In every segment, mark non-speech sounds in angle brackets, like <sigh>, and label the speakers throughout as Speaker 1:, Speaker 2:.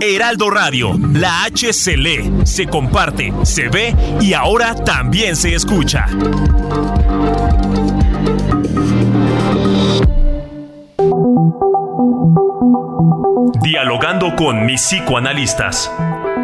Speaker 1: Heraldo Radio, la H se lee, se comparte, se ve y ahora también se escucha. Dialogando con mis psicoanalistas.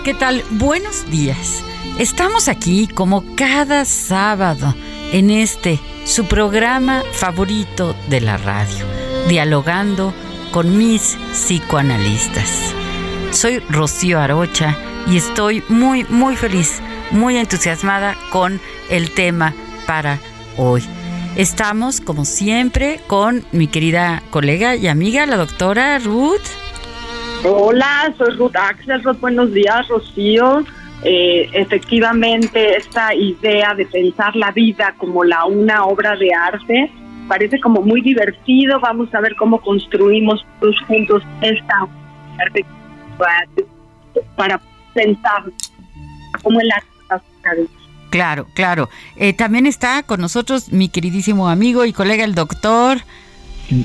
Speaker 2: ¿Qué tal? Buenos días. Estamos aquí como cada sábado en este, su programa favorito de la radio, dialogando con mis psicoanalistas. Soy Rocío Arocha y estoy muy, muy feliz, muy entusiasmada con el tema para hoy. Estamos, como siempre, con mi querida colega y amiga, la doctora Ruth.
Speaker 3: Hola, soy Ruth Axelrod. Buenos días, Rocío. Eh, efectivamente, esta idea de pensar la vida como la una obra de arte parece como muy divertido. Vamos a ver cómo construimos todos juntos esta arte para pensar como el arte.
Speaker 2: Claro, claro. Eh, también está con nosotros mi queridísimo amigo y colega el doctor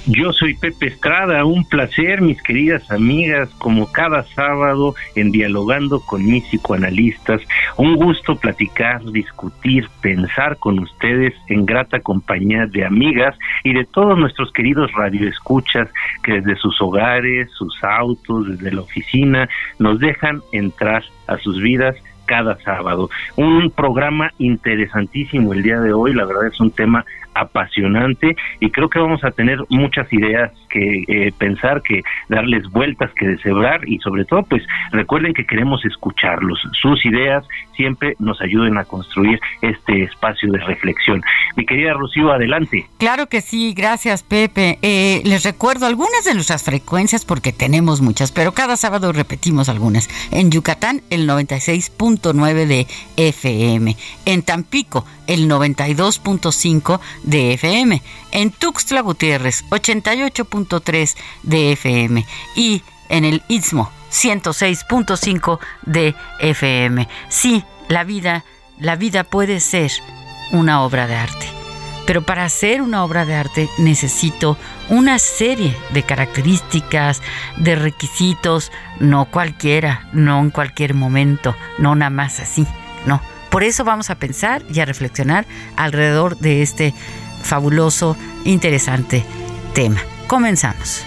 Speaker 4: yo soy Pepe Estrada, un placer, mis queridas amigas, como cada sábado en Dialogando con mis psicoanalistas. Un gusto platicar, discutir, pensar con ustedes en grata compañía de amigas y de todos nuestros queridos radioescuchas que desde sus hogares, sus autos, desde la oficina, nos dejan entrar a sus vidas cada sábado. Un programa interesantísimo el día de hoy, la verdad es un tema apasionante y creo que vamos a tener muchas ideas que eh, pensar, que darles vueltas, que deshebrar y sobre todo pues recuerden que queremos escucharlos. Sus ideas siempre nos ayuden a construir este espacio de reflexión. Mi querida Rocío, adelante.
Speaker 2: Claro que sí, gracias Pepe. Eh, les recuerdo algunas de nuestras frecuencias porque tenemos muchas, pero cada sábado repetimos algunas. En Yucatán el 96.9 de FM, en Tampico el 92.5 de FM, en Tuxtla Gutiérrez 88.3 de FM y en el Istmo 106.5 de FM. Sí, la vida, la vida puede ser una obra de arte. Pero para hacer una obra de arte necesito una serie de características, de requisitos, no cualquiera, no en cualquier momento, no nada más así, no por eso vamos a pensar y a reflexionar alrededor de este fabuloso, interesante tema. Comenzamos.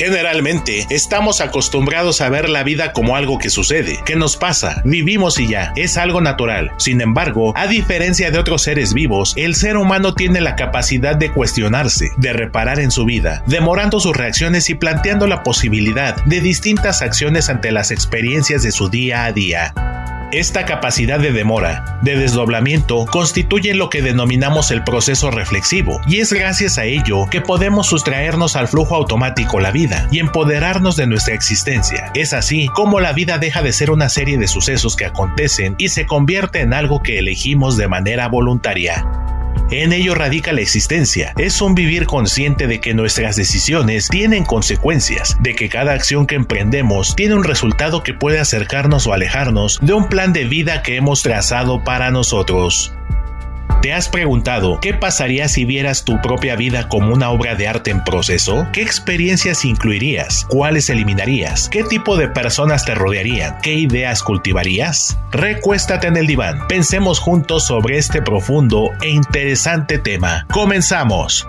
Speaker 1: Generalmente estamos acostumbrados a ver la vida como algo que sucede, que nos pasa, vivimos y ya, es algo natural. Sin embargo, a diferencia de otros seres vivos, el ser humano tiene la capacidad de cuestionarse, de reparar en su vida, demorando sus reacciones y planteando la posibilidad de distintas acciones ante las experiencias de su día a día.
Speaker 5: Esta capacidad de demora, de desdoblamiento, constituye lo que denominamos el proceso reflexivo, y es gracias a ello que podemos sustraernos al flujo automático la vida y empoderarnos de nuestra existencia. Es así como la vida deja de ser una serie de sucesos que acontecen y se convierte en algo que elegimos de manera voluntaria. En ello radica la existencia. Es un vivir consciente de que nuestras decisiones tienen consecuencias, de que cada acción que emprendemos tiene un resultado que puede acercarnos o alejarnos de un plan de vida que hemos trazado para nosotros. ¿Te has preguntado qué pasaría si vieras tu propia vida como una obra de arte en proceso? ¿Qué experiencias incluirías? ¿Cuáles eliminarías? ¿Qué tipo de personas te rodearían? ¿Qué ideas cultivarías? Recuéstate en el diván. Pensemos juntos sobre este profundo e interesante tema. Comenzamos.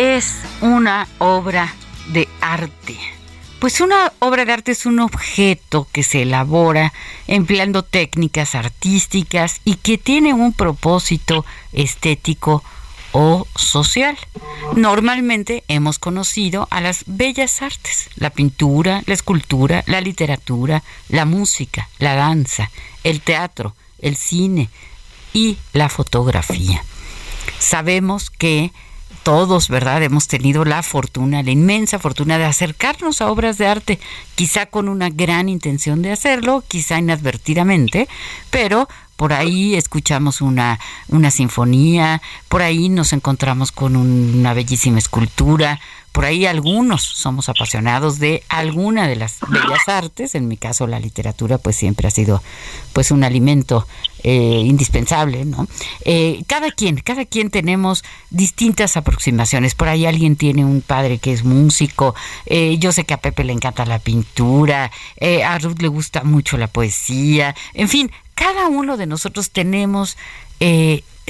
Speaker 2: Es una obra de arte? Pues una obra de arte es un objeto que se elabora empleando técnicas artísticas y que tiene un propósito estético o social. Normalmente hemos conocido a las bellas artes, la pintura, la escultura, la literatura, la música, la danza, el teatro, el cine y la fotografía. Sabemos que todos, ¿verdad? Hemos tenido la fortuna, la inmensa fortuna de acercarnos a obras de arte, quizá con una gran intención de hacerlo, quizá inadvertidamente, pero por ahí escuchamos una, una sinfonía, por ahí nos encontramos con una bellísima escultura, por ahí algunos somos apasionados de alguna de las bellas artes, en mi caso la literatura pues siempre ha sido pues un alimento eh, indispensable, ¿no? Eh, cada quien, cada quien tenemos distintas aproximaciones. Por ahí alguien tiene un padre que es músico, eh, yo sé que a Pepe le encanta la pintura, a Ruth le gusta mucho la poesía, en fin, cada uno de nosotros tenemos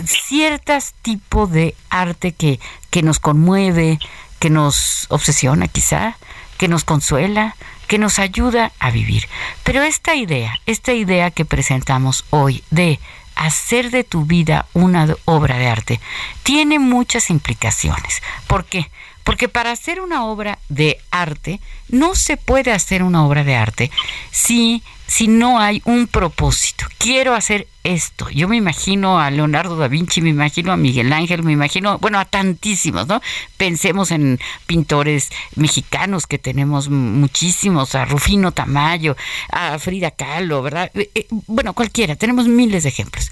Speaker 2: ciertos tipos de arte que, que nos conmueve, que nos obsesiona quizá, que nos consuela, que nos ayuda a vivir. Pero esta idea, esta idea que presentamos hoy de hacer de tu vida una obra de arte, tiene muchas implicaciones. ¿Por qué? Porque para hacer una obra de arte, no se puede hacer una obra de arte si si no hay un propósito. Quiero hacer esto. Yo me imagino a Leonardo da Vinci, me imagino a Miguel Ángel, me imagino, bueno, a tantísimos, ¿no? Pensemos en pintores mexicanos que tenemos muchísimos, a Rufino Tamayo, a Frida Kahlo, ¿verdad? Eh, eh, bueno, cualquiera, tenemos miles de ejemplos.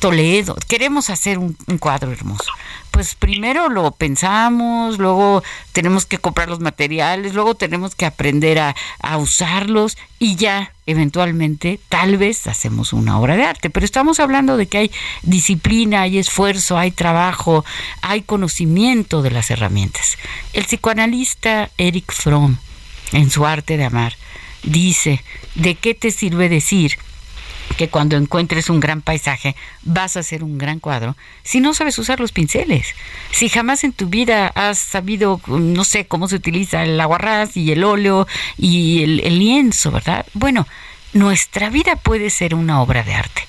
Speaker 2: Toledo, queremos hacer un, cuadro hermoso. Pues primero lo pensamos, luego tenemos que comprar los materiales, luego tenemos que aprender a, a usarlos y ya eventualmente tal vez hacemos una obra de arte. Pero estamos hablando de que hay disciplina, hay esfuerzo, hay trabajo, hay conocimiento de las herramientas. El psicoanalista Eric Fromm, en su arte de amar, dice, ¿de qué te sirve decir? que cuando encuentres un gran paisaje vas a hacer un gran cuadro si no sabes usar los pinceles. Si jamás en tu vida has sabido, no sé, cómo se utiliza el aguarrás y el óleo y el, el lienzo, ¿verdad? Bueno, nuestra vida puede ser una obra de arte.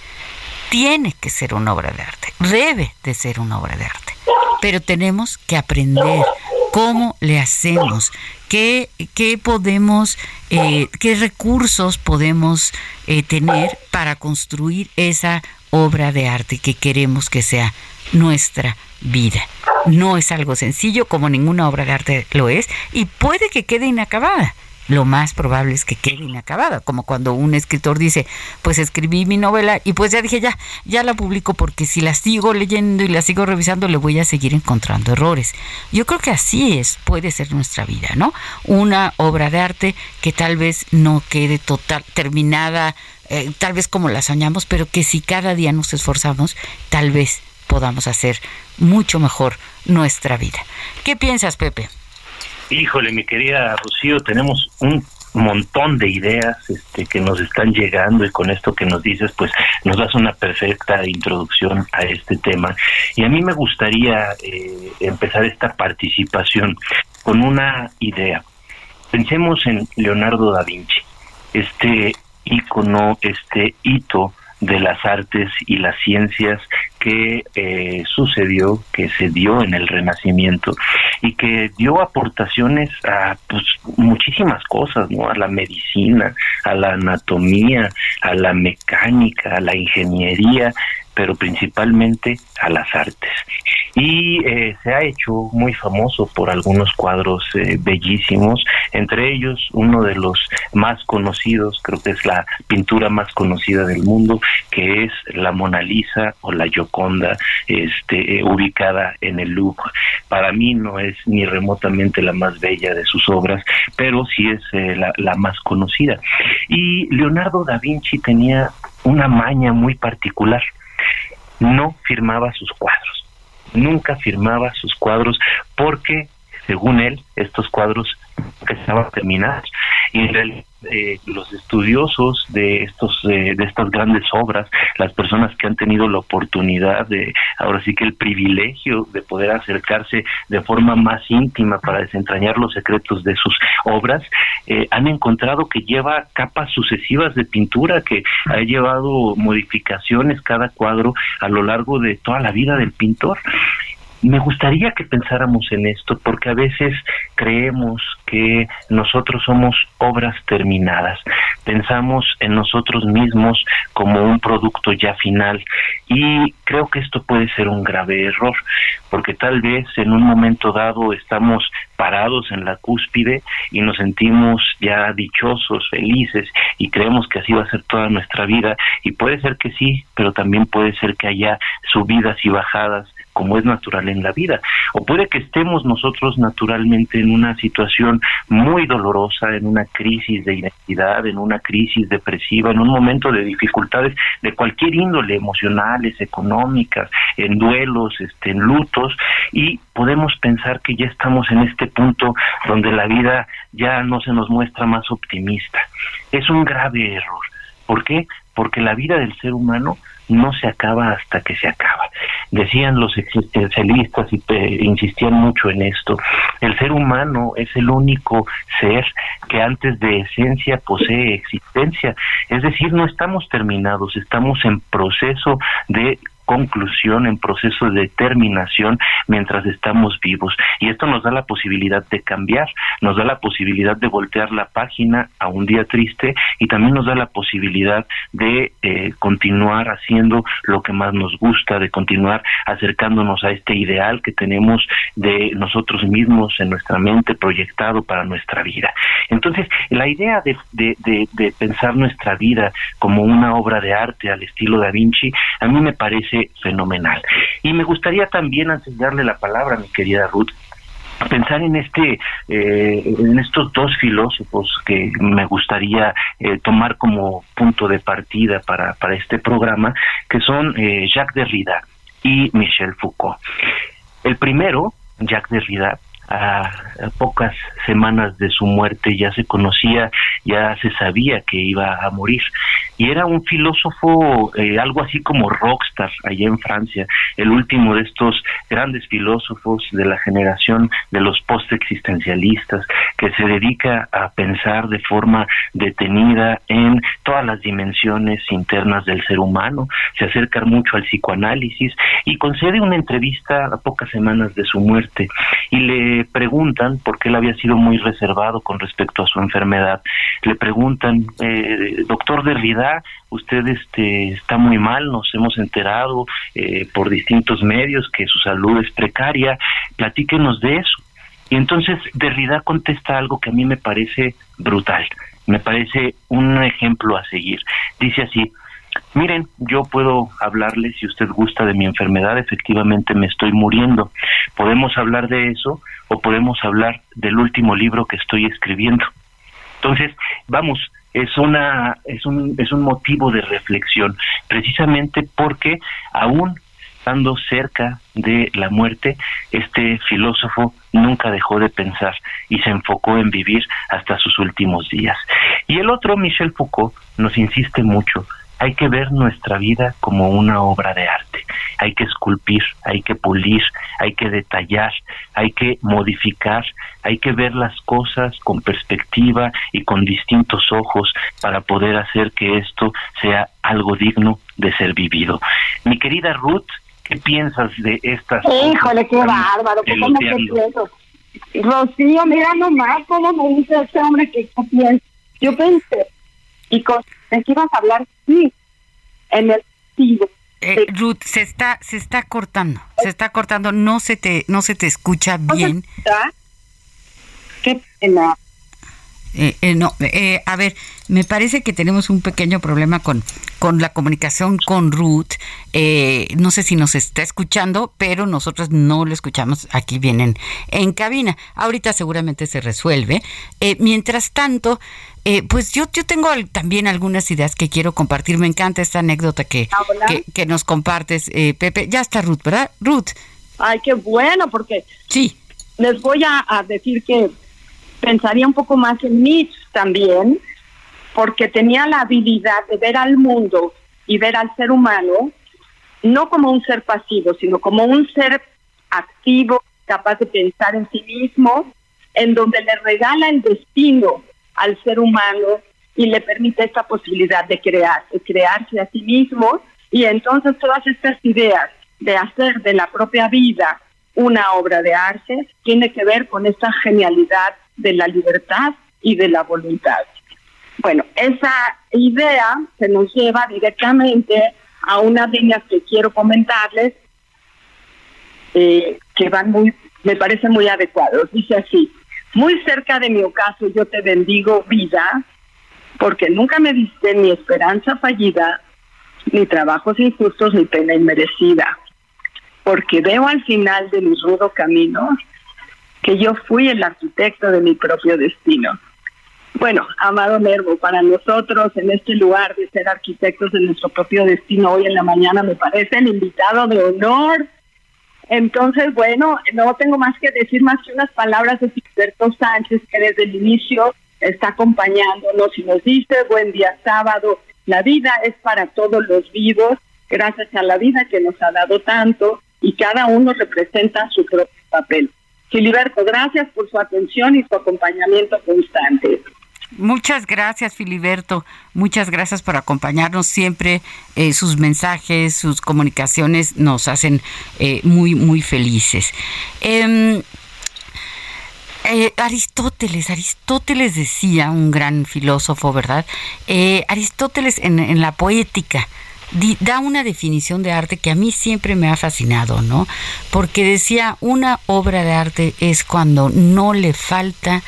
Speaker 2: Tiene que ser una obra de arte. Debe de ser una obra de arte. Pero tenemos que aprender cómo le hacemos, qué, qué podemos, eh, qué recursos podemos eh, tener para construir esa obra de arte que queremos que sea nuestra vida. No es algo sencillo como ninguna obra de arte lo es y puede que quede inacabada. Lo más probable es que quede inacabada, como cuando un escritor dice, pues escribí mi novela y pues ya dije, ya, ya la publico porque si la sigo leyendo y la sigo revisando le voy a seguir encontrando errores. Yo creo que así es, puede ser nuestra vida, ¿no? Una obra de arte que tal vez no quede total, terminada, eh, tal vez como la soñamos, pero que si cada día nos esforzamos, tal vez podamos hacer mucho mejor nuestra vida. ¿Qué piensas, Pepe?
Speaker 4: Híjole, mi querida Rocío, tenemos un montón de ideas este, que nos están llegando y con esto que nos dices, pues nos das una perfecta introducción a este tema. Y a mí me gustaría eh, empezar esta participación con una idea. Pensemos en Leonardo da Vinci, este ícono, este hito de las artes y las ciencias que eh, sucedió, que se dio en el Renacimiento y que dio aportaciones a pues, muchísimas cosas, ¿no? A la medicina, a la anatomía, a la mecánica, a la ingeniería, pero principalmente a las artes. Y eh, se ha hecho muy famoso por algunos cuadros eh, bellísimos, entre ellos uno de los más conocidos, creo que es la pintura más conocida del mundo, que es la Mona Lisa o la Gioconda, este, eh, ubicada en el Louvre. Para mí no es ni remotamente la más bella de sus obras, pero sí es la, la más conocida. Y Leonardo da Vinci tenía una maña muy particular no firmaba sus cuadros, nunca firmaba sus cuadros porque, según él, estos cuadros estaban terminados y en eh, los estudiosos de estos eh, de estas grandes obras las personas que han tenido la oportunidad de ahora sí que el privilegio de poder acercarse de forma más íntima para desentrañar los secretos de sus obras eh, han encontrado que lleva capas sucesivas de pintura que ha llevado modificaciones cada cuadro a lo largo de toda la vida del pintor me gustaría que pensáramos en esto porque a veces creemos que nosotros somos obras terminadas, pensamos en nosotros mismos como un producto ya final. Y creo que esto puede ser un grave error porque tal vez en un momento dado estamos parados en la cúspide y nos sentimos ya dichosos, felices y creemos que así va a ser toda nuestra vida. Y puede ser que sí, pero también puede ser que haya subidas y bajadas como es natural en la vida. O puede que estemos nosotros naturalmente en una situación muy dolorosa, en una crisis de identidad, en una crisis depresiva, en un momento de dificultades de cualquier índole, emocionales, económicas, en duelos, este, en lutos, y podemos pensar que ya estamos en este punto donde la vida ya no se nos muestra más optimista. Es un grave error. ¿Por qué? Porque la vida del ser humano no se acaba hasta que se acaba. Decían los existencialistas y eh, insistían mucho en esto, el ser humano es el único ser que antes de esencia posee existencia, es decir, no estamos terminados, estamos en proceso de conclusión, en proceso de terminación mientras estamos vivos. Y esto nos da la posibilidad de cambiar, nos da la posibilidad de voltear la página a un día triste y también nos da la posibilidad de eh, continuar haciendo lo que más nos gusta, de continuar acercándonos a este ideal que tenemos de nosotros mismos en nuestra mente proyectado para nuestra vida. Entonces, la idea de, de, pensar nuestra vida como una obra de arte al estilo Da Vinci, a mí me parece fenomenal. Y me gustaría también, antes de darle la palabra a mi querida Ruth, pensar en este eh, en estos dos filósofos que me gustaría eh, tomar como punto de partida para, para este programa que son eh, Jacques Derrida y Michel Foucault el primero Jacques Derrida a, pocas semanas de su muerte ya se conocía, ya se sabía que iba a morir. Y era un filósofo, eh, algo así como rockstar allá en Francia, el último de estos grandes filósofos de la generación de los post-existencialistas, que se dedica a pensar de forma detenida en todas las dimensiones internas del ser humano, se acerca mucho al psicoanálisis y concede una entrevista a pocas semanas de su muerte. Y le preguntan, porque él había sido muy reservado con respecto a su enfermedad, le preguntan, eh, doctor Derrida, usted este, está muy mal, nos hemos enterado eh, por distintos medios que su salud es precaria, platíquenos de eso. Y entonces Derrida contesta algo que a mí me parece brutal, me parece un ejemplo a seguir. Dice así, miren, yo puedo hablarles si usted gusta de mi enfermedad, efectivamente me estoy muriendo. Podemos hablar de eso o podemos hablar del último libro que estoy escribiendo. Entonces, vamos, es una es un es un motivo de reflexión, precisamente porque aún estando cerca de la muerte, este filósofo nunca dejó de pensar y se enfocó en vivir hasta sus últimos días. Y el otro, Michel Foucault, nos insiste mucho hay que ver nuestra vida como una obra de arte. Hay que esculpir, hay que pulir, hay que detallar, hay que modificar, hay que ver las cosas con perspectiva y con distintos ojos para poder hacer que esto sea algo digno de ser vivido. Mi querida Ruth, ¿qué piensas de estas
Speaker 3: Híjole, qué bárbaro, ¿cómo me Rocío, mira nomás cómo me dice este hombre que piensa. Yo pensé, y con ¿De qué ibas a hablar? Sí, en el
Speaker 2: eh, Ruth, se está, se está cortando, se está cortando, no se te, no se te escucha bien.
Speaker 3: Qué pena.
Speaker 2: Eh, eh, no, eh, a ver, me parece que tenemos un pequeño problema con, con la comunicación con Ruth. no sé si nos está escuchando, pero nosotros no lo escuchamos aquí vienen en, cabina. Ahorita seguramente se resuelve. mientras tanto, pues yo, yo tengo también algunas ideas que quiero compartir. Me encanta esta anécdota que, ah, que, nos compartes, Pepe. Ya está Ruth, ¿verdad? Ruth.
Speaker 3: Ay, qué bueno, porque
Speaker 2: sí.
Speaker 3: les voy a decir que pensaría un poco más en Nietzsche también, porque tenía la habilidad de ver al mundo y ver al ser humano no como un ser pasivo, sino como un ser activo, capaz de pensar en sí mismo, en donde le regala el destino al ser humano y le permite esta posibilidad de crear, de crearse a sí mismo. Y entonces todas estas ideas de hacer de la propia vida una obra de arte tiene que ver con esta genialidad de la libertad y de la voluntad. Bueno, esa idea se nos lleva directamente a unas líneas que quiero comentarles eh, que van muy, me parecen muy adecuados. Dice así, muy cerca de mi ocaso yo te bendigo vida, porque nunca me diste ni esperanza fallida, ni trabajos injustos, ni pena inmerecida, porque veo al final de mi rudo camino que yo fui el arquitecto de mi propio destino. Bueno, amado Nervo, para nosotros en este lugar de ser arquitectos de nuestro propio destino hoy en la mañana me parece el invitado de honor. Entonces, bueno, no tengo más que decir más que unas palabras de Gilberto Sánchez que desde el inicio está acompañándonos y nos dice, buen día sábado, la vida es para todos los vivos, gracias a la vida que nos ha dado tanto y cada uno representa su propio papel. Filiberto, gracias por su atención y su acompañamiento constante.
Speaker 2: Muchas gracias, Filiberto. Muchas gracias por acompañarnos siempre. Eh, sus mensajes, sus comunicaciones nos hacen eh, muy, muy felices. Em, eh, Aristóteles, Aristóteles decía, un gran filósofo, ¿verdad? Aristóteles en, en la poética da una definición de arte que a mí siempre me ha fascinado, ¿no? Porque decía, una obra de arte es cuando no le falta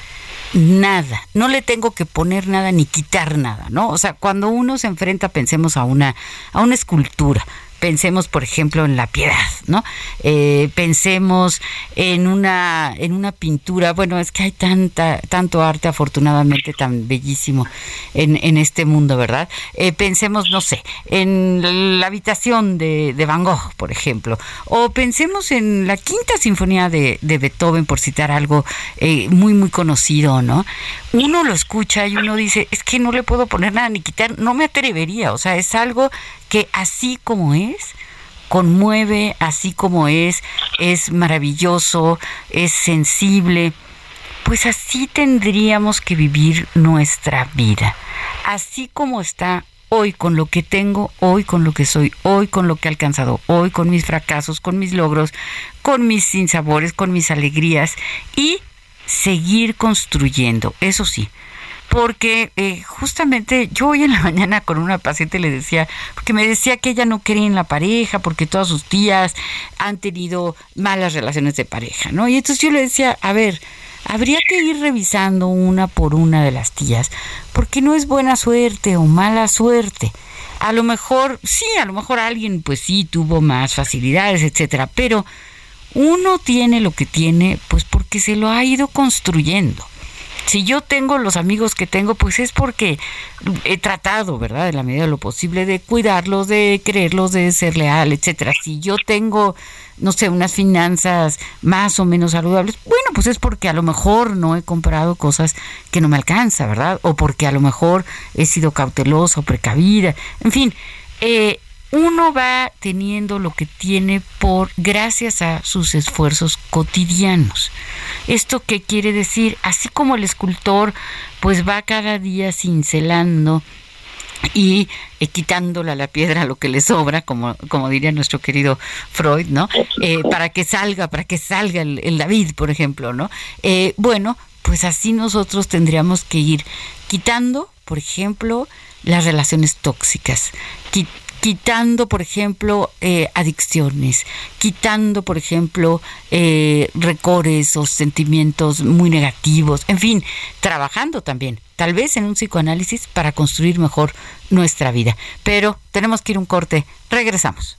Speaker 2: nada, no le tengo que poner nada ni quitar nada, ¿no? O sea, cuando uno se enfrenta, pensemos a una, a una escultura, pensemos por ejemplo en la piedad no eh, pensemos en una en una pintura. Bueno es que hay tanta tanto arte afortunadamente tan bellísimo en, en este mundo verdad eh, pensemos no sé en la habitación de, de, Van Gogh por ejemplo. O pensemos en la quinta sinfonía de, de Beethoven por citar algo eh, muy muy conocido no uno lo escucha y uno dice es que no le puedo poner nada ni quitar no me atrevería o sea es algo que así como es, conmueve, así como es, es maravilloso, es sensible, pues así tendríamos que vivir nuestra vida. Así como está hoy con lo que tengo, hoy con lo que soy, hoy con lo que he alcanzado, hoy con mis fracasos, con mis logros, con mis sinsabores, con mis alegrías y seguir construyendo. Eso sí, porque eh, justamente yo hoy en la <laughs> mañana con una paciente le decía, porque me decía que ella no quería en la pareja, porque todas sus tías han tenido malas relaciones de pareja, ¿no? Y entonces yo le decía, a ver, habría que ir revisando una por una de las tías, porque no es buena suerte o mala suerte. A lo mejor, sí, a lo mejor alguien pues sí tuvo más facilidades, etcétera, pero uno tiene lo que tiene pues porque se lo ha ido construyendo si yo tengo los amigos que tengo, pues es porque he tratado, ¿verdad? En la medida de lo posible de cuidarlos, de quererlos, de ser leal, etcétera. Si yo tengo, no sé, unas finanzas más o menos saludables, bueno, pues es porque a lo mejor no he comprado cosas que no me alcanza, ¿verdad? O porque a lo mejor he sido cautelosa o precavida. En fin, eh, uno va teniendo lo que tiene por gracias a sus esfuerzos cotidianos. ¿Esto qué quiere decir? Así como el escultor pues va cada día cincelando y eh, quitándole a la piedra lo que le sobra, como, como diría nuestro querido Freud, ¿no? Eh, para que salga, para que salga el, David, por ejemplo, ¿no? Eh, bueno, pues así nosotros tendríamos que ir quitando, por ejemplo, las relaciones tóxicas, quitando, por ejemplo, eh, adicciones, quitando, por ejemplo, eh, recores o sentimientos muy negativos, en fin, trabajando también, tal vez en un psicoanálisis para construir mejor nuestra vida. Pero tenemos que ir un corte, regresamos.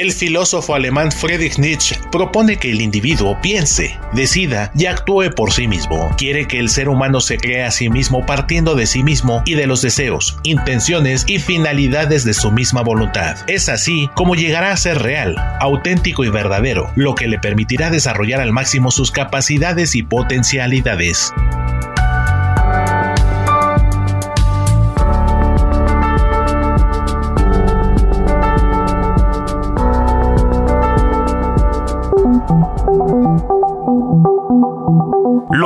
Speaker 5: El filósofo alemán Friedrich Nietzsche propone que el individuo piense, decida y actúe por sí mismo. Quiere que el ser humano se crea a sí mismo partiendo de sí mismo y de los deseos, intenciones y finalidades de su misma voluntad. Es así como llegará a ser real, auténtico y verdadero, lo que le permitirá desarrollar al máximo sus capacidades y potencialidades.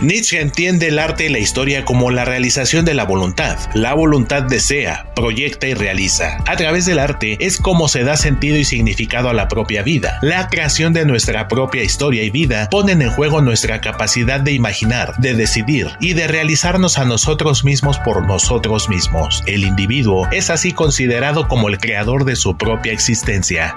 Speaker 5: Nietzsche entiende el arte y la historia como la realización de la voluntad. La voluntad desea, proyecta y realiza. A través del arte es como se da sentido y significado a la propia vida. La creación de nuestra propia historia y vida ponen en juego nuestra capacidad de imaginar, de decidir y de realizarnos a nosotros mismos por nosotros mismos. El individuo es así considerado como el creador de su propia existencia.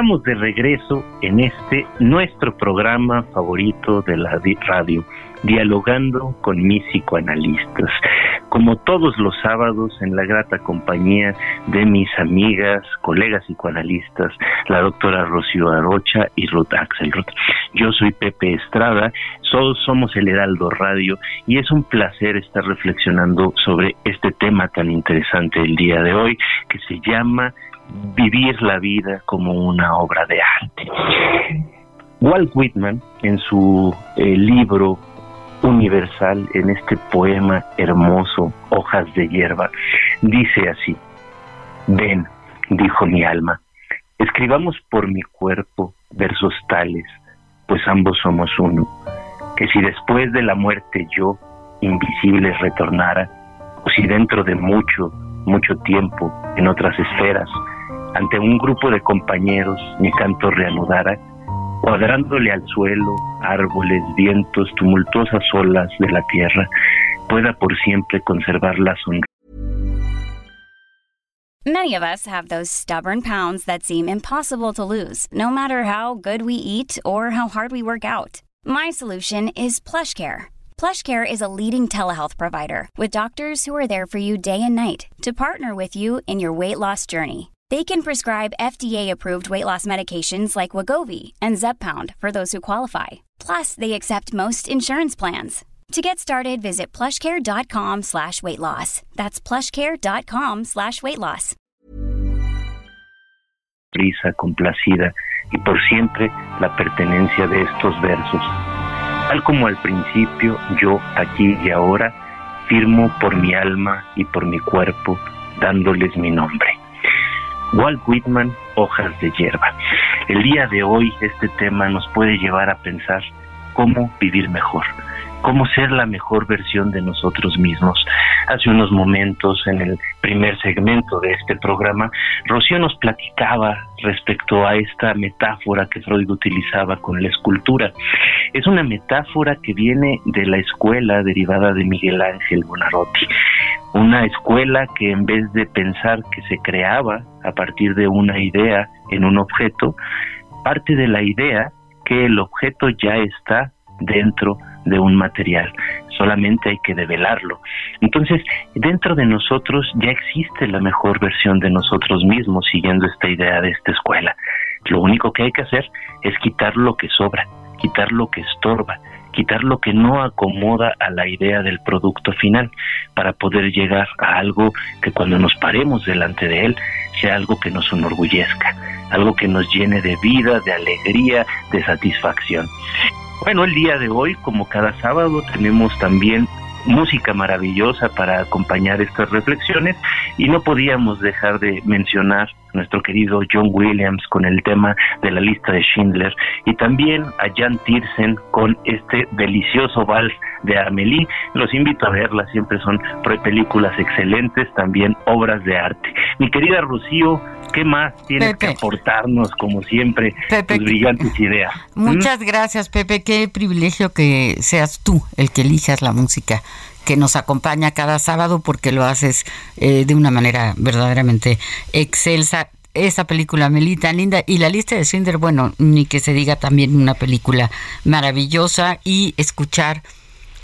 Speaker 4: Estamos de regreso en este nuestro programa favorito de la radio, dialogando con mis psicoanalistas. Como todos los sábados, en la grata compañía de mis amigas, colegas psicoanalistas, la doctora Rocío Arocha y Ruth Axelrod. Yo soy Pepe Estrada, todos somos el Heraldo Radio y es un placer estar reflexionando sobre este tema tan interesante el día de hoy que se llama vivir la vida como una obra de arte. Walt Whitman, en su eh, libro Universal, en este poema hermoso, Hojas de hierba, dice así, ven, dijo mi alma, escribamos por mi cuerpo versos tales, pues ambos somos uno, que si después de la muerte yo, invisible, retornara, o si dentro de mucho, mucho tiempo, en otras esferas, ante un grupo de compañeros mi canto reanudara, cuadrándole al suelo árboles, vientos, tumultuosas olas de la tierra, pueda por siempre conservar la sonrisa.
Speaker 6: Many of us have those stubborn pounds that seem impossible to lose, no matter how good we eat or how hard we work out. My solution is PlushCare. PlushCare is a leading telehealth provider with doctors who are there for you day and night to partner with you in your weight loss journey. They can prescribe FDA-approved weight loss medications like Wagovi and Zepbound for those who qualify. Plus, they accept most insurance plans. To get started, visit plushcare.com slash weight loss. That's plushcare.com slash weight loss.
Speaker 4: Risa complacida y por siempre la pertenencia de estos versos. Tal como al principio, yo, aquí y ahora, firmo por mi alma y por mi cuerpo, dándoles mi nombre. Walt Whitman, Hojas de Hierba. El día de hoy este tema nos puede llevar a pensar cómo vivir mejor, cómo ser la mejor versión de nosotros mismos. Hace unos momentos, en el primer segmento de este programa, Rocío nos platicaba respecto a esta metáfora que Freud utilizaba con la escultura. Es una metáfora que viene de la escuela derivada de Miguel Ángel Bonarotti una escuela que en vez de pensar que se creaba a partir de una idea en un objeto, parte de la idea que el objeto ya está dentro de un material, solamente hay que develarlo. Entonces, dentro de nosotros ya existe la mejor versión de nosotros mismos siguiendo esta idea de esta escuela. Lo único que hay que hacer es quitar lo que sobra, quitar lo que estorba, quitar lo que no acomoda a la idea del producto final para poder llegar a algo que cuando nos paremos delante de él sea algo que nos enorgullezca, algo que nos llene de vida, de alegría, de satisfacción. Bueno, el día de hoy, como cada sábado, tenemos también música maravillosa para acompañar estas reflexiones y no podíamos dejar de mencionar nuestro querido John Williams con el tema de la lista de Schindler y también a Jan Tiersen con este delicioso vals de Amelie. Los invito a verla, siempre son películas excelentes, también obras de arte. Mi querida Rocío, ¿qué más tienes que aportarnos, como siempre, tus brillantes ideas?
Speaker 2: ¿Mm? Muchas gracias, Pepe. Qué privilegio que seas tú el que elijas la música que nos acompaña cada sábado porque lo haces eh, de una manera verdaderamente excelsa. Esa película, Melita, linda. Y la lista de Schindler, bueno, ni que se diga también una película maravillosa y escuchar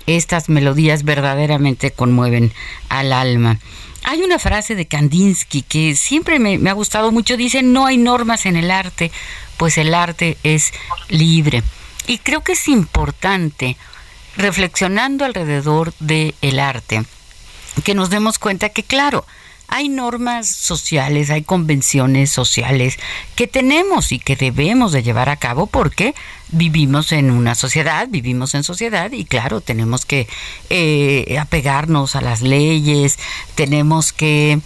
Speaker 2: estas melodías verdaderamente conmueven al alma. Hay una frase de Kandinsky que siempre me, me, ha gustado mucho. Dice, no hay normas en el arte, pues el arte es libre. Y creo que es importante reflexionando alrededor del el arte, que nos demos cuenta que, claro, hay normas sociales, hay convenciones sociales que tenemos y que debemos de llevar a cabo porque vivimos en una sociedad, vivimos en sociedad y claro, tenemos que eh, apegarnos a las leyes, tenemos que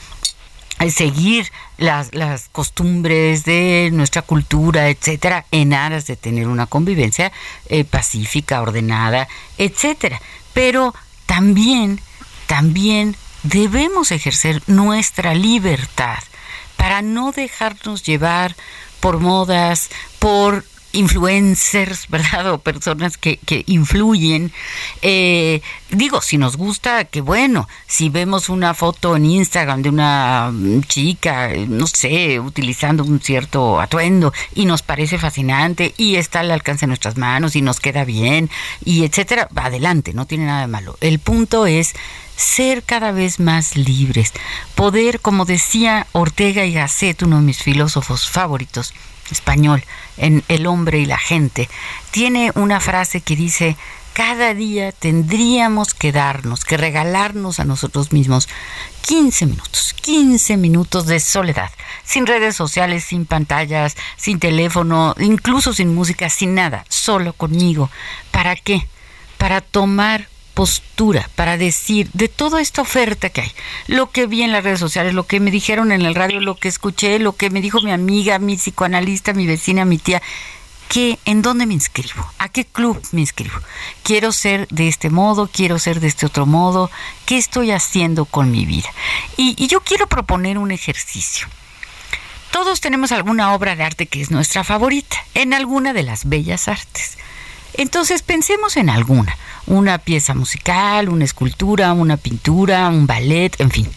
Speaker 2: seguir las, las, costumbres de nuestra cultura, etcétera, en aras de tener una convivencia eh, pacífica, ordenada, etcétera. Pero también, también debemos ejercer nuestra libertad para no dejarnos llevar por modas, por influencers, ¿verdad? <laughs> O personas que, que influyen. Eh, digo, si nos gusta, qué bueno. Si vemos una foto en Instagram de una chica, no sé, utilizando un cierto atuendo y nos parece fascinante y está al alcance de nuestras manos y nos queda bien y etcétera, adelante, no tiene nada de malo. El punto es ser cada vez más libres, poder, como decía Ortega y Gasset, uno de mis filósofos favoritos, español, en El hombre y la gente, tiene una frase que dice, cada día tendríamos que darnos, que regalarnos a nosotros mismos 15 minutos, 15 minutos de soledad, sin redes sociales, sin pantallas, sin teléfono, incluso sin música, sin nada, solo conmigo. ¿Para qué? Para tomar postura para decir de toda esta oferta que hay, lo que vi en las redes sociales, lo que me dijeron en el radio, lo que escuché, lo que me dijo mi amiga, mi psicoanalista, mi vecina, mi tía, que en dónde me inscribo, a qué club me inscribo. Quiero ser de este modo, quiero ser de este otro modo, qué estoy haciendo con mi vida. Y, y yo quiero proponer un ejercicio. Todos tenemos alguna obra de arte que es nuestra favorita, en alguna de las bellas artes. Entonces pensemos en alguna, una pieza musical, una escultura, una pintura, un ballet, en fin.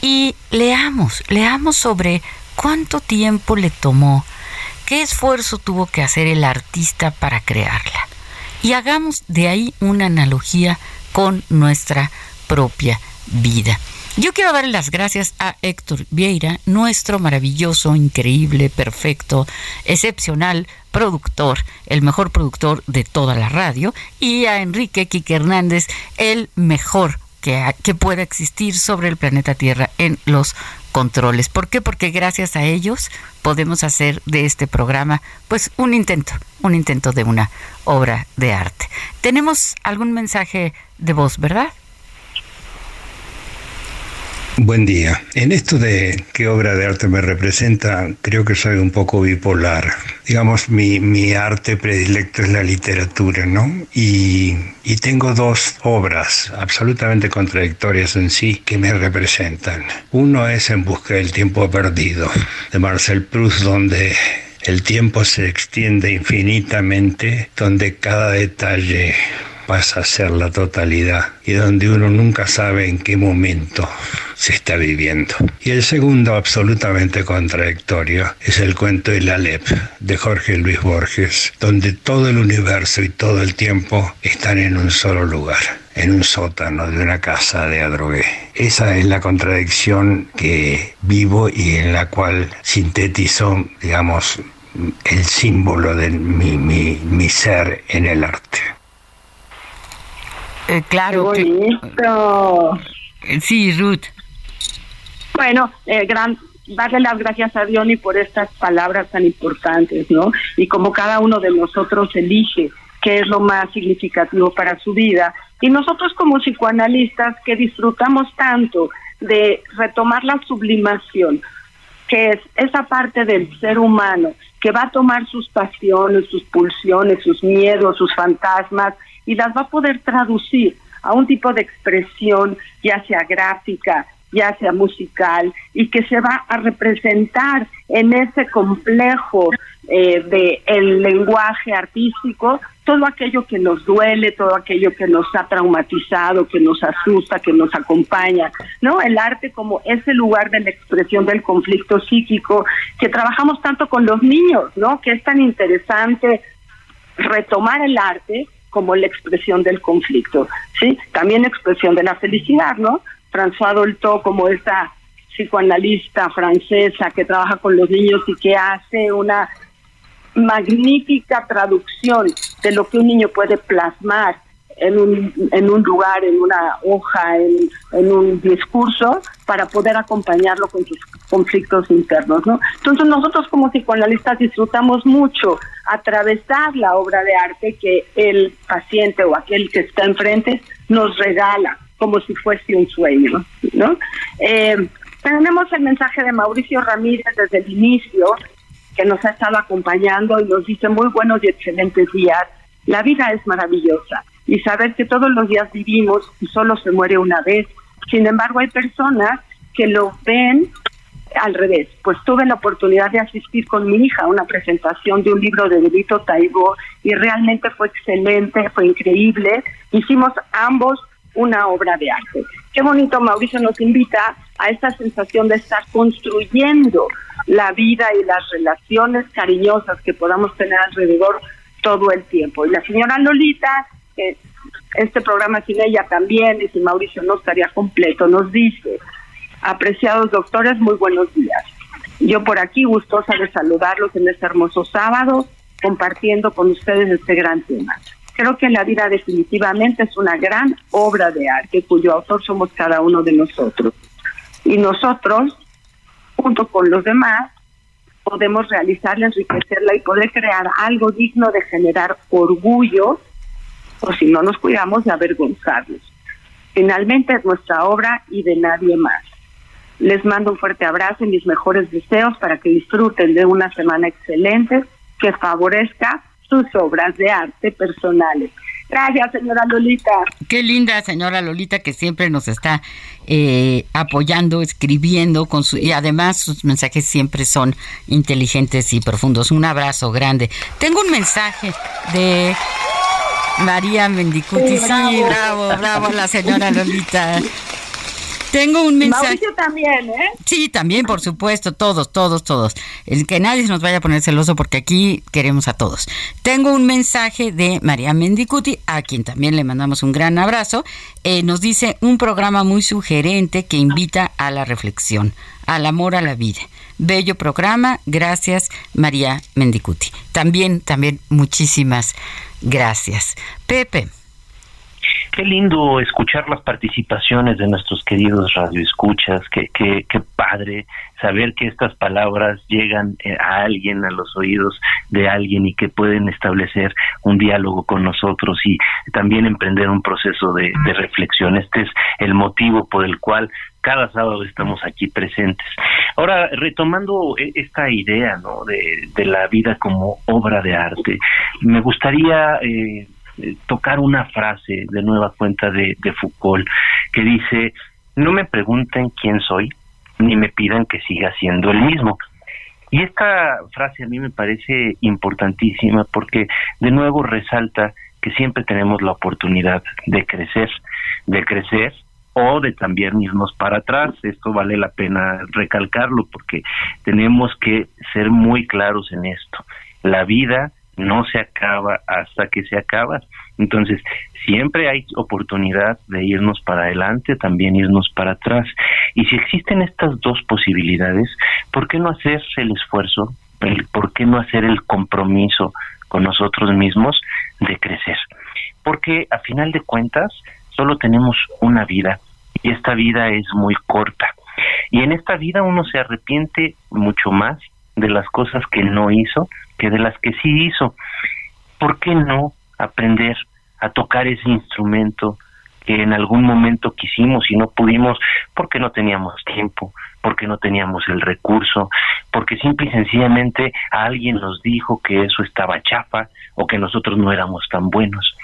Speaker 2: Y leamos, leamos sobre cuánto tiempo le tomó, qué esfuerzo tuvo que hacer el artista para crearla. Y hagamos de ahí una analogía con nuestra propia vida. Yo quiero dar las gracias a Héctor Vieira, nuestro maravilloso, increíble, perfecto, excepcional productor, el mejor productor de toda la radio, y a Enrique Quique Hernández, el mejor que, que pueda existir sobre el planeta Tierra en los controles. ¿Por qué? Porque gracias a ellos podemos hacer de este programa pues un intento, un intento de una obra de arte. Tenemos algún mensaje de voz, ¿verdad?
Speaker 7: Buen día. En esto de qué obra de arte me representa, creo que soy un poco bipolar. Digamos, mi, mi arte predilecto es la literatura, ¿no? Y, y tengo dos obras absolutamente contradictorias en sí que me representan. Uno es En busca del tiempo perdido, de Marcel Proust, donde el tiempo se extiende infinitamente, donde cada detalle pasa a ser la totalidad y donde uno nunca sabe en qué momento se está viviendo. Y el segundo, absolutamente contradictorio, es el cuento de la Alep de Jorge Luis Borges, donde todo el universo y todo el tiempo están en un solo lugar, en un sótano de una casa de Adrogué. Esa es la contradicción que vivo y en la cual sintetizo, digamos, el símbolo de mi, mi, mi ser en el arte.
Speaker 2: Eh, claro.
Speaker 3: Qué bonito.
Speaker 2: Que, sí, Ruth.
Speaker 3: Bueno, eh, gran, darle las gracias a Diony por estas palabras tan importantes, ¿no? Y como cada uno de nosotros elige qué es lo más significativo para su vida. Y nosotros como psicoanalistas que disfrutamos tanto de retomar la sublimación, que es esa parte del ser humano que va a tomar sus pasiones, sus pulsiones, sus miedos, sus fantasmas y las va a poder traducir a un tipo de expresión, ya sea gráfica, ya sea musical, y que se va a representar en ese complejo eh, de el lenguaje artístico todo aquello que nos duele, todo aquello que nos ha traumatizado, que nos asusta, que nos acompaña, ¿no? El arte como ese lugar de la expresión del conflicto psíquico que trabajamos tanto con los niños, ¿no? Que es tan interesante retomar el arte como la expresión del conflicto, ¿sí? También expresión de la felicidad, ¿no? François Dolto como esta psicoanalista francesa que trabaja con los niños y que hace una magnífica traducción de lo que un niño puede plasmar en un, en un lugar, en una hoja, en, un discurso, para poder acompañarlo con sus conflictos internos, ¿no? Entonces nosotros como psicoanalistas disfrutamos mucho atravesar la obra de arte que el paciente o aquel que está enfrente nos regala como si fuese un sueño, ¿no? Eh, tenemos el mensaje de Mauricio Ramírez desde el inicio, que nos ha estado acompañando y nos dice muy buenos y excelentes días. La vida es maravillosa y saber que todos los días vivimos y solo se muere una vez. Sin embargo, hay personas que lo ven al revés, pues tuve la oportunidad de asistir con mi hija a una presentación de un libro de Delito Taibo y realmente fue excelente, fue increíble. Hicimos ambos una obra de arte. Qué bonito, Mauricio nos invita a esta sensación de estar construyendo la vida y las relaciones cariñosas que podamos tener alrededor todo el tiempo. Y la señora Lolita, que este programa sin ella también y sin Mauricio no estaría completo, nos dice, apreciados doctores, muy buenos días. Yo por aquí gustosa de saludarlos en este hermoso sábado, compartiendo con ustedes este gran tema. Creo que la vida definitivamente es una gran obra de arte cuyo autor somos cada uno de nosotros. Y nosotros, junto con los demás, podemos realizarla, enriquecerla y poder crear algo digno de generar orgullo, o si no nos cuidamos, de avergonzarnos. Finalmente es nuestra obra y de nadie más. Les mando un fuerte abrazo y mis mejores deseos para que disfruten de una semana excelente que favorezca sus obras de arte personales. Gracias, señora Lolita.
Speaker 2: Qué linda señora Lolita que siempre nos está eh, apoyando, escribiendo con su y además sus mensajes siempre son inteligentes y profundos. Un abrazo grande. Tengo un mensaje de María Mendicuti. Sí, bravo, bravo la señora Lolita. Tengo un mensaje.
Speaker 3: Mauricio también, ¿eh?
Speaker 2: Sí, también, por supuesto, todos, todos, todos. El que nadie se nos vaya a poner celoso porque aquí queremos a todos. Tengo un mensaje de María Mendicuti, a quien también le mandamos un gran abrazo. Eh, nos dice un programa muy sugerente que invita a la reflexión, al amor a la vida. Bello programa, gracias María Mendicuti. También, también muchísimas gracias. Pepe.
Speaker 4: Qué lindo escuchar las participaciones de nuestros queridos radioescuchas, qué, qué, qué padre saber que estas palabras llegan eh, a alguien, a los oídos de alguien y que pueden establecer un diálogo con nosotros y también emprender un proceso de, reflexión. Este es el motivo por el cual cada sábado estamos aquí presentes. Ahora, retomando e, esta idea ¿no? de, de la vida como obra de arte, me gustaría eh, tocar una frase de nueva cuenta de, de Foucault que dice, no me pregunten quién soy, ni me pidan que siga siendo el mismo. Y esta frase a mí me parece importantísima porque de nuevo resalta que siempre tenemos la oportunidad de crecer, de crecer o de también irnos para atrás. Esto vale la pena recalcarlo porque tenemos que ser muy claros en esto. La vida no se acaba hasta que se acaba. Entonces, siempre hay oportunidad de irnos para adelante, también irnos para atrás. Y si existen estas dos posibilidades, ¿por qué no hacer el esfuerzo? ¿Por qué no hacer el compromiso con nosotros mismos de crecer? Porque a final de cuentas, solo tenemos una vida y esta vida es muy corta. Y en esta vida uno se arrepiente mucho más de las cosas que no hizo que de las que sí hizo. ¿Por qué no aprender a tocar ese instrumento que en algún momento quisimos y no pudimos porque no teníamos tiempo, porque no teníamos el recurso, porque simple y sencillamente alguien nos dijo que eso estaba chafa o que nosotros no éramos tan buenos?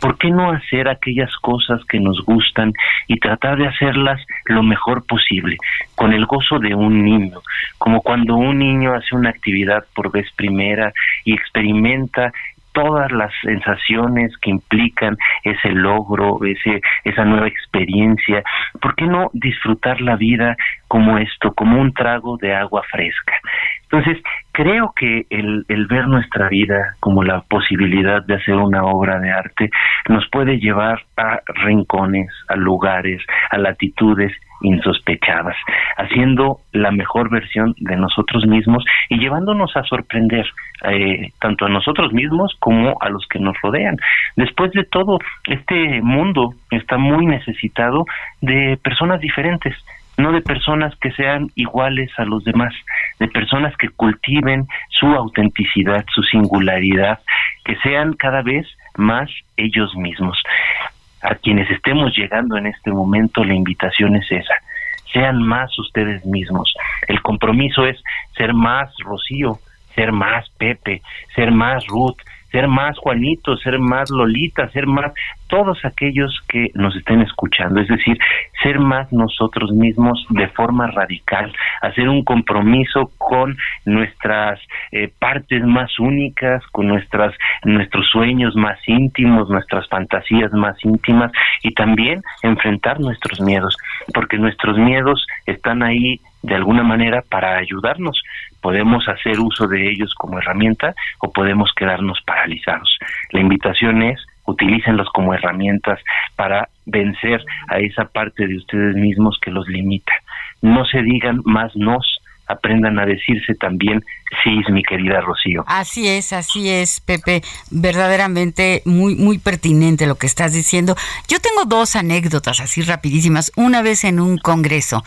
Speaker 4: ¿Por qué no hacer aquellas cosas que nos gustan y tratar de hacerlas lo mejor posible, con el gozo de un niño, como cuando un niño hace una actividad por vez primera y experimenta todas las sensaciones que implican ese logro, ese, esa nueva experiencia. ¿Por qué no disfrutar la vida como esto, como un trago de agua fresca? Entonces, creo que el, el ver nuestra vida como la posibilidad de hacer una obra de arte nos puede llevar a rincones, a lugares, a latitudes insospechadas, haciendo la mejor versión de nosotros mismos y llevándonos a sorprender eh, tanto a nosotros mismos como a los que nos rodean. Después de todo, este mundo está muy necesitado de personas diferentes, no de personas que sean iguales a los demás, de personas que cultiven su autenticidad, su singularidad, que sean cada vez más ellos mismos a quienes estemos llegando en este momento, la invitación es esa. Sean más ustedes mismos. El compromiso es ser más Rocío, ser más Pepe, ser más Ruth, ser más Juanito, ser más Lolita, ser más todos aquellos que nos estén escuchando, es decir, ser más nosotros mismos de forma radical, hacer un compromiso con nuestras eh, partes más únicas, con nuestras nuestros sueños más íntimos, nuestras fantasías más íntimas y también enfrentar nuestros miedos, porque nuestros miedos están ahí de alguna manera para ayudarnos. Podemos hacer uso de ellos como herramienta o podemos quedarnos paralizados. La invitación es utilícenlos como herramientas para vencer a esa parte de ustedes mismos que los limita. No se digan más nos, aprendan a decirse también sí, mi querida Rocío.
Speaker 2: Así es, así es, Pepe, verdaderamente muy muy pertinente lo que estás diciendo. Yo tengo dos anécdotas así rapidísimas. Una vez en un congreso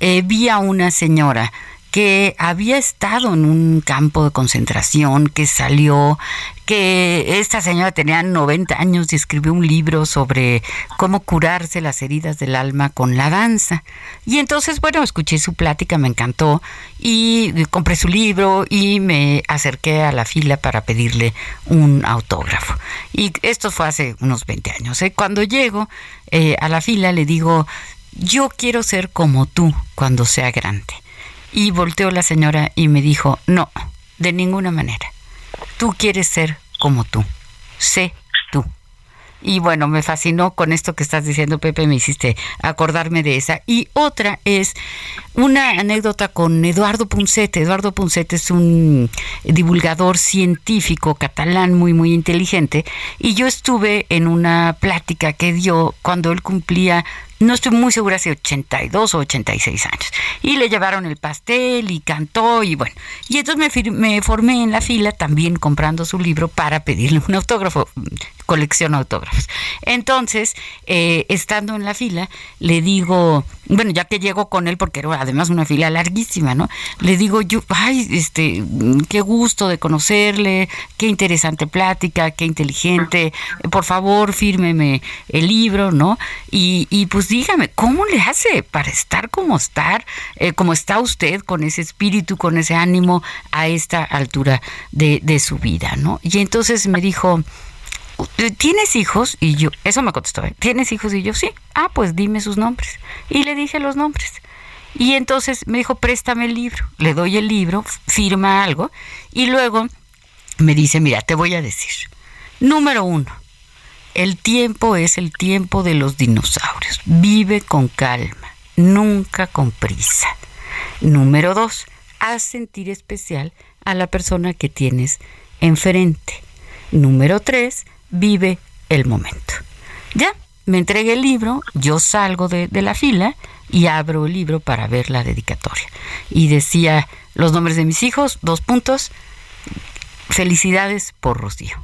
Speaker 2: eh, vi a una señora que había estado en un campo de concentración, que salió, que esta señora tenía 90 años y escribió un libro sobre cómo curarse las heridas del alma con la danza. Y entonces, bueno, escuché su plática, me encantó y compré su libro y me acerqué a la fila para pedirle un autógrafo. Y esto fue hace unos 20 años. ¿eh? Cuando llego eh, a la fila le digo, yo quiero ser como tú cuando sea grande. Y volteó la señora y me dijo, no, de ninguna manera. Tú quieres ser como tú. Sé tú. Y bueno, me fascinó con esto que estás diciendo, Pepe, me hiciste acordarme de esa. Y otra es una anécdota con Eduardo Punset. Eduardo Punset es un divulgador científico catalán muy, muy inteligente. Y yo estuve en una plática que dio cuando él cumplía no estoy muy segura si 82 o 86 años. Y le llevaron el pastel y cantó y bueno. Y entonces me, formé en la fila también comprando su libro para pedirle un autógrafo, colección autógrafos. Entonces, eh, estando en la fila, le digo, bueno, ya que llego con él, porque era además una fila larguísima, ¿no? Le digo yo, ay, este, qué gusto de conocerle, qué interesante plática, qué inteligente, por favor, fírmeme el libro, ¿no? Y, y pues dígame, ¿cómo le hace para estar como estar, eh, como está usted, con ese espíritu, con ese ánimo a esta altura de, de su vida, ¿no? Y entonces me dijo, ¿tienes hijos? Y yo, eso me contestó, ¿eh? ¿tienes hijos? Y yo, sí. Ah, pues dime sus nombres. Y le dije los nombres. Y entonces me dijo, préstame el libro. Le doy el libro, firma algo. Y luego me dice, mira, te voy a decir. Número uno, el tiempo es el tiempo de los dinosaurios. Vive con calma, nunca con prisa. Número dos, haz sentir especial a la persona que tienes enfrente. Número tres, vive el momento. Ya, me entregué el libro, yo salgo de, de, la fila y abro el libro para ver la dedicatoria. Y decía los nombres de mis hijos, dos puntos, felicidades por Rocío.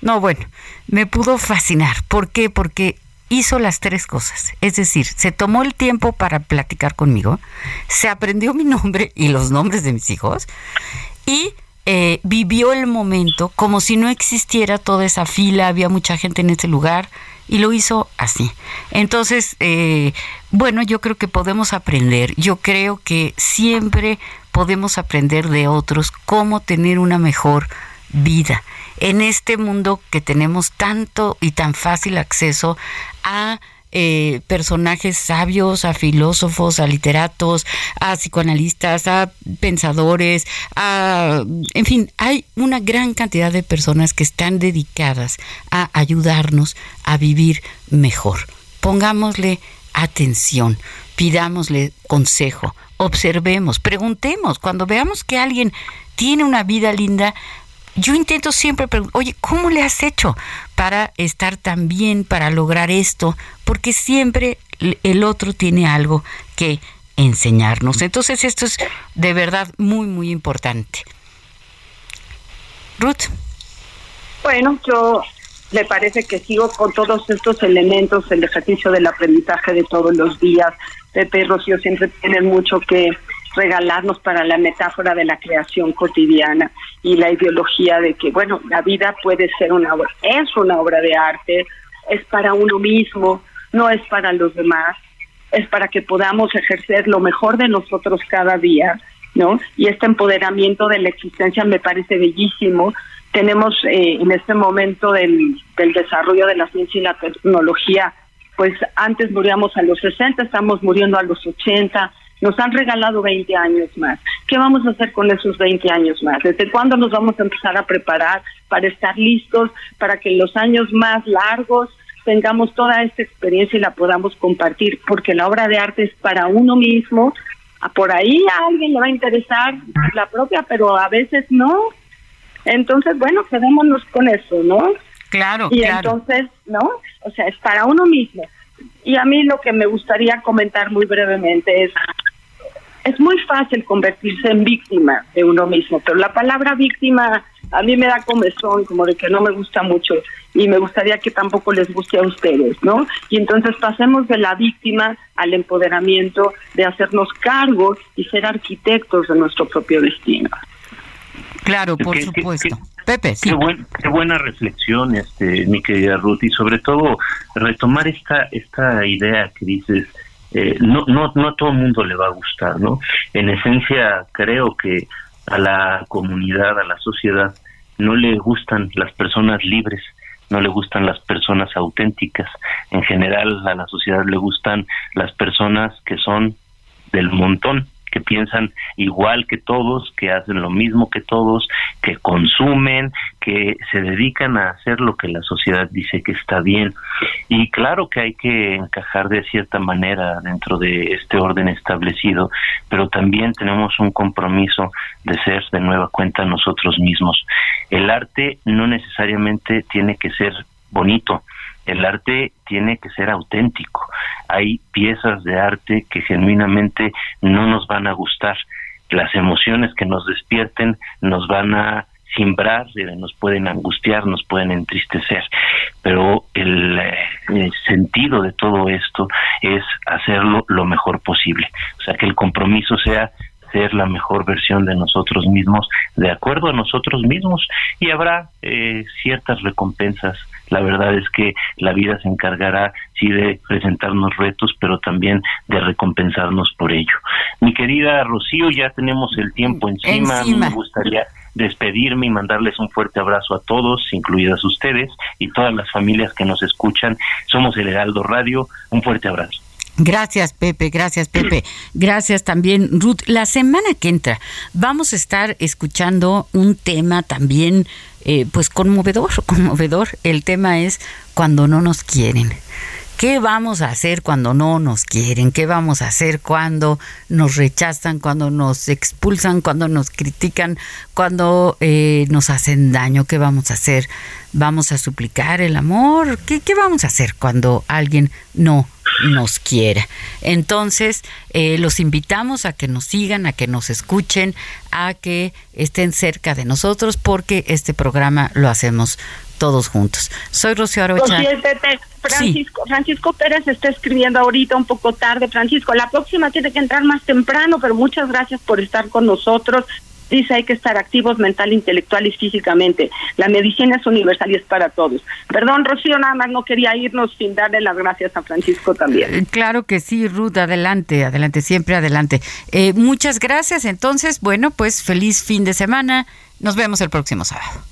Speaker 2: No, bueno, me pudo fascinar. ¿Por qué? Porque hizo las tres cosas. Es decir, se tomó el tiempo para platicar conmigo, se aprendió mi nombre y los nombres de mis hijos y eh, vivió el momento como si no existiera toda esa fila, había mucha gente en ese lugar y lo hizo así. Entonces, eh, bueno, yo creo que podemos aprender, yo creo que siempre podemos aprender de otros cómo tener una mejor vida en este mundo que tenemos tanto y tan fácil acceso a eh, personajes sabios, a filósofos, a literatos, a psicoanalistas, a pensadores, a, en fin, hay una gran cantidad de personas que están dedicadas a ayudarnos a vivir mejor. Pongámosle atención, pidámosle consejo, observemos, preguntemos, cuando veamos que alguien tiene una vida linda, yo intento siempre preguntar, oye, ¿cómo le has hecho para estar tan bien, para lograr esto? Porque siempre el otro tiene algo que enseñarnos. Entonces esto es de verdad muy, muy importante. Ruth.
Speaker 3: Bueno, yo me parece que sigo con todos estos elementos, el ejercicio del aprendizaje de todos los días. Pepe y Rocío siempre tienen mucho que regalarnos para la metáfora de la creación cotidiana y la ideología de que, bueno, la vida puede ser una obra, es una obra de arte, es para uno mismo, no es para los demás, es para que podamos ejercer lo mejor de nosotros cada día ¿no? Y este empoderamiento de la existencia me parece bellísimo. Tenemos eh, en este momento del, del desarrollo de la ciencia y la tecnología, pues antes moríamos a los 60, estamos muriendo a los 80, nos han regalado 20 años más. ¿Qué vamos a hacer con esos 20 años más? ¿Desde cuándo nos vamos a empezar a preparar para estar listos, para que en los años más largos tengamos toda esta experiencia y la podamos compartir? Porque la obra de arte es para uno mismo, por ahí a alguien le va a interesar la propia, pero a veces no. Entonces, bueno, quedémonos con eso, ¿no?
Speaker 2: Claro,
Speaker 3: y entonces, ¿no? O sea, es para uno mismo. Y a mí lo que me gustaría comentar muy brevemente es, es muy fácil convertirse en víctima de uno mismo, pero la palabra víctima a mí me da comezón, como de que no me gusta mucho y me gustaría que tampoco les guste a ustedes, ¿no? Y entonces pasemos de la víctima al empoderamiento, de hacernos cargo y ser arquitectos de nuestro propio destino.
Speaker 2: Claro, por supuesto. Pepe, sí.
Speaker 4: Qué, buena reflexión, este, mi querida Ruth, y sobre todo retomar esta, esta idea que dices, eh, no, no, no a todo el mundo le va a gustar, ¿no? En esencia, creo que a la comunidad, a la sociedad, no le gustan las personas libres, no le gustan las personas auténticas. En general, a la sociedad le gustan las personas que son del montón, que piensan igual que todos, que hacen lo mismo que todos, que consumen, que se dedican a hacer lo que la sociedad dice que está bien. Y claro que hay que encajar de cierta manera dentro de este orden establecido, pero también tenemos un compromiso de ser de nueva cuenta nosotros mismos. El arte no necesariamente tiene que ser bonito, el arte tiene que ser auténtico. Hay piezas de arte que genuinamente no nos van a gustar. Las emociones que nos despierten nos van a simbrar, nos pueden angustiar, nos pueden entristecer, pero el, eh, el, sentido de todo esto es hacerlo lo mejor posible, o sea, que el compromiso sea ser la mejor versión de nosotros mismos, de acuerdo a nosotros mismos, y habrá eh, ciertas recompensas la verdad es que la vida se encargará sí de presentarnos retos, pero también de recompensarnos por ello. Mi querida Rocío, ya tenemos el tiempo encima. Me gustaría despedirme y mandarles un fuerte abrazo a todos, incluidas ustedes y todas las familias que nos escuchan. Somos el Heraldo Radio. Un fuerte abrazo.
Speaker 2: Gracias, Pepe, gracias, Pepe. Gracias también, Ruth. La semana que entra vamos a estar escuchando un tema también eh, pues conmovedor, <laughs> conmovedor. El tema es cuando no nos quieren. ¿Qué vamos a hacer cuando no nos quieren? ¿Qué vamos a hacer cuando nos rechazan, cuando nos expulsan, cuando nos critican, cuando eh, nos hacen daño? ¿Qué vamos a hacer? ¿Vamos a suplicar el amor? ¿Qué, qué vamos a hacer cuando alguien no nos quiera. Entonces, eh, los invitamos a que nos sigan, a que nos escuchen, a que estén cerca de nosotros, porque este programa lo hacemos todos juntos. Soy Rocío Arocha.
Speaker 3: Francisco, Francisco Pérez está escribiendo ahorita un poco tarde. Francisco, la próxima tiene que entrar más temprano, pero muchas gracias por estar con nosotros dice hay que estar activos mental, intelectual y físicamente. La medicina es universal y es para todos. Perdón, Rocío, nada más no quería irnos sin darle las gracias a Francisco también.
Speaker 2: Eh, claro que sí, Ruth, adelante, adelante, siempre adelante. Eh, muchas gracias. Entonces, bueno, pues feliz fin de semana. Nos vemos el próximo sábado.